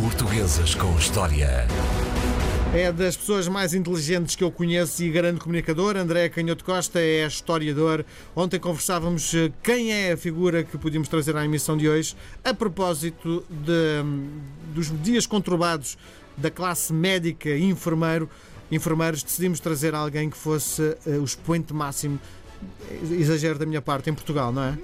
Portuguesas com História. É das pessoas mais inteligentes que eu conheço e grande comunicador. André Canhoto Costa é historiador. Ontem conversávamos eh, quem é a figura que podíamos trazer à emissão de hoje a propósito de, dos dias conturbados da classe médica e enfermeiro. Enfermeiros, decidimos trazer alguém que fosse uh, o expoente máximo, exagero da minha parte, em Portugal, não é?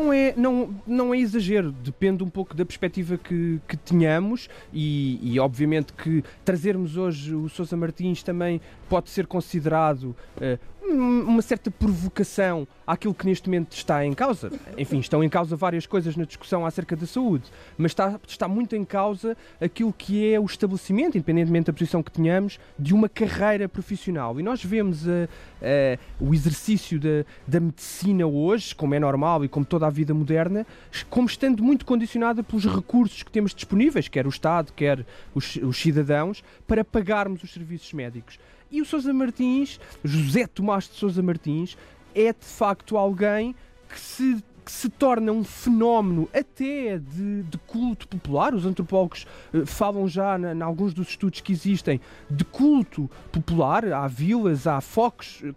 Não é, não, não é exagero, depende um pouco da perspectiva que, que tenhamos e, e, obviamente que trazermos hoje o Sousa Martins também pode ser considerado uh, uma certa provocação àquilo que neste momento está em causa. Enfim, estão em causa várias coisas na discussão acerca da saúde, mas está, está muito em causa aquilo que é o estabelecimento, independentemente da posição que tenhamos, de uma carreira profissional. E nós vemos uh, uh, o exercício da, da medicina hoje, como é normal e como toda a vida moderna, como estando muito condicionada pelos recursos que temos disponíveis, quer o Estado, quer os, os cidadãos, para pagarmos os serviços médicos. E o Sousa Martins, José Tomás de Sousa Martins, é de facto alguém que se que se torna um fenómeno até de, de culto popular. Os antropólogos uh, falam já, em alguns dos estudos que existem, de culto popular. Há vilas, há focos uh,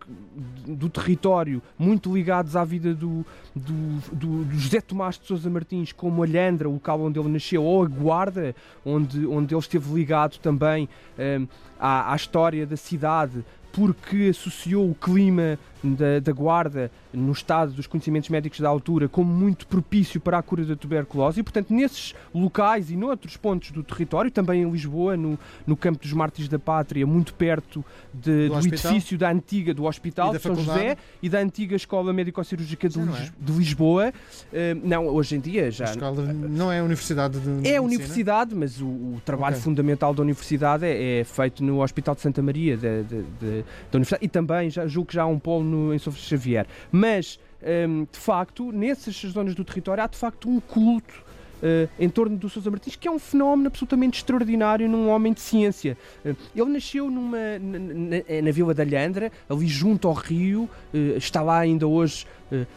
do território muito ligados à vida do, do, do, José Tomás de Sousa Martins, como Alhandra, o local onde ele nasceu, ou a Guarda, onde, onde ele esteve ligado também uh, à, à história da cidade porque associou o clima da, da, Guarda no estado dos conhecimentos médicos da altura como muito propício para a cura da tuberculose e, portanto, nesses locais e noutros pontos do território, também em Lisboa, no, no campo dos Mártires da Pátria, muito perto de, do, do edifício da antiga do Hospital de São José e da antiga Escola Médico-Cirúrgica de, é? de, Lisboa. Uh, não, hoje em dia já. A escola não é a universidade de É a universidade, mas o, o trabalho okay. fundamental da universidade é, é, feito no Hospital de Santa Maria de, de da Universidade e também já, julgo que já há um polo no, em São Xavier. Mas, um, de facto, nessas zonas do território há de facto um culto Uh, em torno do Sousa Martins, que é um fenómeno absolutamente extraordinário num homem de ciência. Uh, ele nasceu numa, na, na, na, Vila da Lhandra, ali junto ao rio, uh, está lá ainda hoje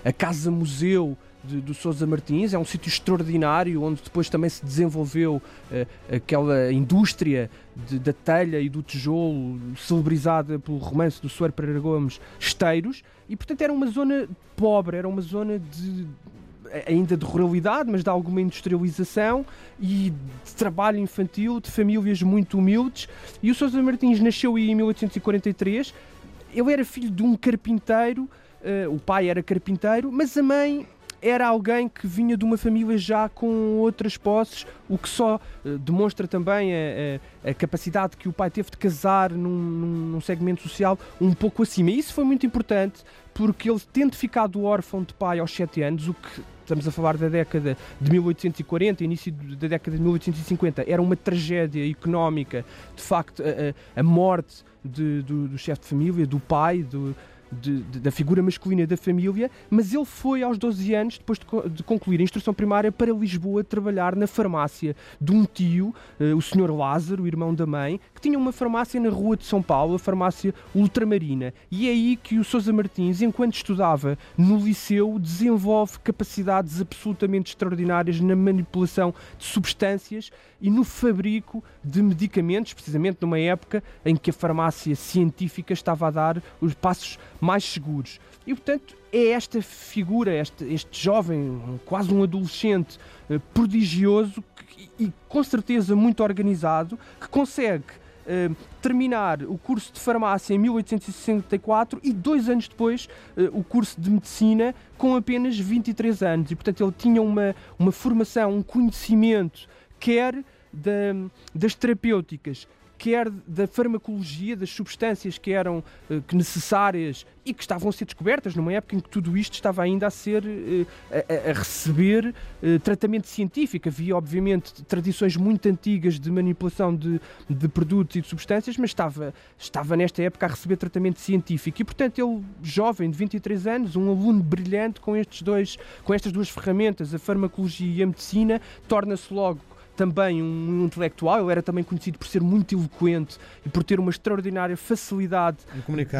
a Casa-Museu de, do Sousa Martins, é um sítio extraordinário onde depois também se desenvolveu uh, aquela indústria de, da telha e do tijolo celebrizada pelo romance do Soeiro Pereira Gomes, Esteiros, e portanto era uma zona pobre, era uma zona de ainda de ruralidade, mas de alguma industrialização e de trabalho infantil, de famílias muito humildes. E o Sousa Martins nasceu aí em 1843. Ele era filho de um carpinteiro, uh, o pai era carpinteiro, mas a mãe era alguém que vinha de uma família já com outras posses, o que só uh, demonstra também a, a, a, capacidade que o pai teve de casar num, num, segmento social um pouco acima. E isso foi muito importante porque ele, tendo ficado órfão de pai aos 7 anos, o que estamos a falar da década de 1840, início da década de 1850, era uma tragédia económica, de facto, a, a morte de, do, do chefe de família, do pai, do, de, de, da figura masculina da família, mas ele foi aos 12 anos, depois de, de, concluir a instrução primária, para Lisboa trabalhar na farmácia de um tio, uh, o senhor Lázaro, o irmão da mãe, que tinha uma farmácia na rua de São Paulo, a farmácia Ultramarina. E é aí que o Sousa Martins, enquanto estudava no liceu, desenvolve capacidades absolutamente extraordinárias na manipulação de substâncias e no fabrico de medicamentos, precisamente numa época em que a farmácia científica estava a dar os passos mais seguros. E, portanto, é esta figura, este, este jovem, quase um adolescente eh, prodigioso e com certeza muito organizado, que consegue eh, terminar o curso de farmácia em 1864 e dois anos depois eh, o curso de medicina com apenas 23 anos. E, portanto, ele tinha uma, uma formação, um conhecimento, quer da, das terapêuticas, quer da farmacologia, das substâncias que eram uh, que necessárias e que estavam a ser descobertas numa época em que tudo isto estava ainda a ser uh, a, a, receber uh, tratamento científico. Havia, obviamente, tradições muito antigas de manipulação de, de produtos e de substâncias, mas estava, estava nesta época a receber tratamento científico. E, portanto, ele, jovem, de 23 anos, um aluno brilhante com, estes dois, com estas duas ferramentas, a farmacologia e a medicina, torna-se logo também um intelectual, ele era também conhecido por ser muito eloquente e por ter uma extraordinária facilidade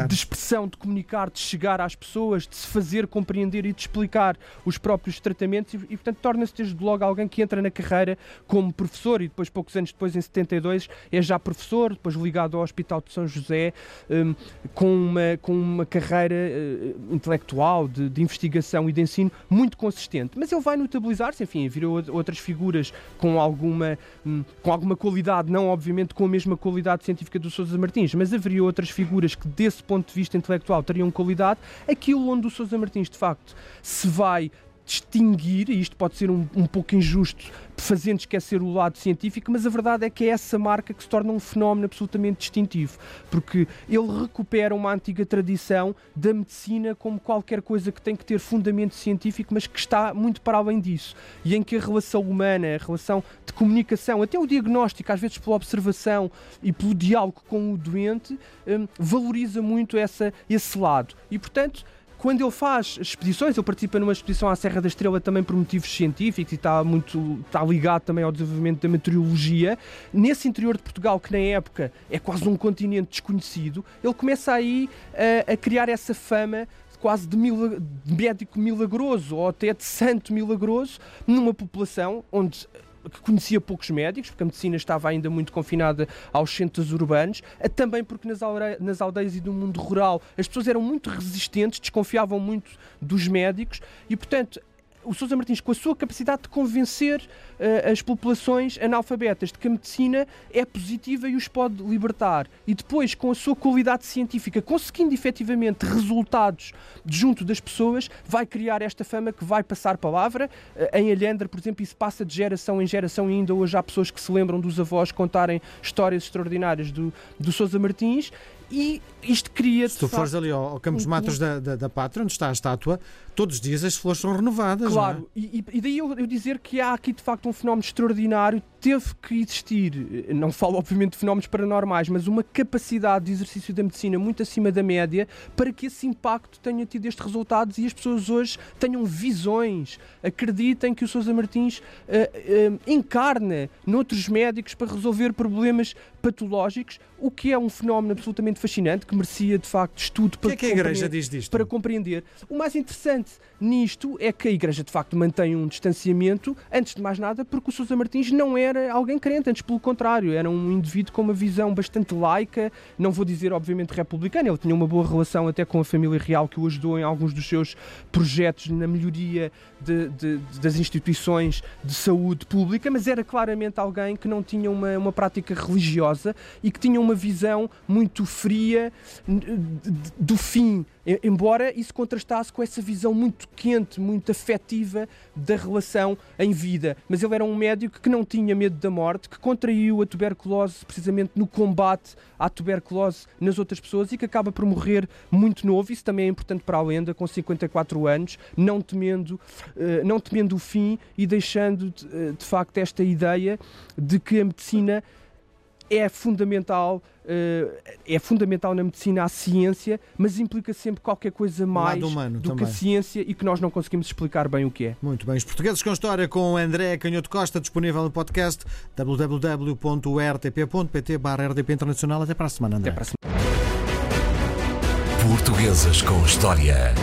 de expressão, de comunicar, de chegar às pessoas, de se fazer compreender e de explicar os próprios tratamentos. E, e portanto, torna-se desde logo alguém que entra na carreira como professor e depois, poucos anos depois, em 72, é já professor, depois ligado ao Hospital de São José, um, com, uma, com uma carreira uh, intelectual, de, de, investigação e de ensino muito consistente. Mas ele vai notabilizar-se, enfim, virou outras figuras com alguma, um, com alguma qualidade, não obviamente com a mesma qualidade científica do Sousa Martins, mas haveria outras figuras que, desse ponto de vista intelectual, teriam qualidade. Aquilo onde o Sousa Martins, de facto, se vai distinguir, e isto pode ser um, um pouco injusto, fazendo esquecer o lado científico, mas a verdade é que é essa marca que se torna um fenómeno absolutamente distintivo, porque ele recupera uma antiga tradição da medicina como qualquer coisa que tem que ter fundamento científico, mas que está muito para além disso, e em que a relação humana, a relação de comunicação, até o diagnóstico, às vezes pela observação e pelo diálogo com o doente, um, valoriza muito essa, esse lado. E, portanto, quando ele faz expedições, ele participa numa expedição à Serra da Estrela também por motivos científicos e está muito está ligado também ao desenvolvimento da meteorologia. Nesse interior de Portugal, que na época é quase um continente desconhecido, ele começa aí a, a criar essa fama quase de, mil, de médico milagroso ou até de santo milagroso numa população onde que conhecia poucos médicos, porque a medicina estava ainda muito confinada aos centros urbanos, eh, também porque nas, nas aldeias e no mundo rural as pessoas eram muito resistentes, desconfiavam muito dos médicos e, portanto, o Sousa Martins, com a sua capacidade de convencer uh, as populações analfabetas de que a medicina é positiva e os pode libertar, e depois, com a sua qualidade científica, conseguindo efetivamente resultados junto das pessoas, vai criar esta fama que vai passar palavra. Uh, em Alhandra, por exemplo, isso passa de geração em geração, e ainda hoje há pessoas que se lembram dos avós contarem histórias extraordinárias do, do Sousa Martins, e isto cria. Se tu fores ali ao, ao Campos um, Matos da, da, da Pátria, onde está a estátua, todos os dias as flores são renovadas. Claro, é? e, e, daí eu, eu, dizer que há aqui de facto um fenómeno extraordinário, teve que existir, não falo obviamente de fenómenos paranormais, mas uma capacidade de exercício da medicina muito acima da média para que esse impacto tenha tido estes resultados e as pessoas hoje tenham visões, acreditem que o Sousa Martins uh, uh, encarna noutros médicos para resolver problemas patológicos, o que é um fenómeno absolutamente fascinante que merecia de facto estudo para, que é que a Igreja diz disto? para compreender. O mais interessante nisto é que a Igreja de facto mantém um distanciamento, antes de mais nada, porque o Sousa Martins não era alguém crente, antes pelo contrário, era um indivíduo com uma visão bastante laica, não vou dizer obviamente republicana, ele tinha uma boa relação até com a família real que o ajudou em alguns dos seus projetos na melhoria de, de, de, das instituições de saúde pública, mas era claramente alguém que não tinha uma, uma prática religiosa e que tinha uma visão muito fria do fim embora isso contrastasse com essa visão muito quente, muito afetiva da relação em vida. Mas ele era um médico que não tinha medo da morte, que contraiu a tuberculose precisamente no combate à tuberculose nas outras pessoas e que acaba por morrer muito novo. Isso também é importante para a lenda, com 54 anos, não temendo, uh, não temendo o fim e deixando de, uh, de facto esta ideia de que a medicina é fundamental, uh, é fundamental na medicina a ciência, mas implica sempre qualquer coisa mais do também. que a ciência e que nós não conseguimos explicar bem o que é. Muito bem. Os Portugueses com História com André Canhoto Costa, disponível no podcast www.rtp.pt RDP Internacional. Até para a semana, André. Até para a semana. Portuguesas com História.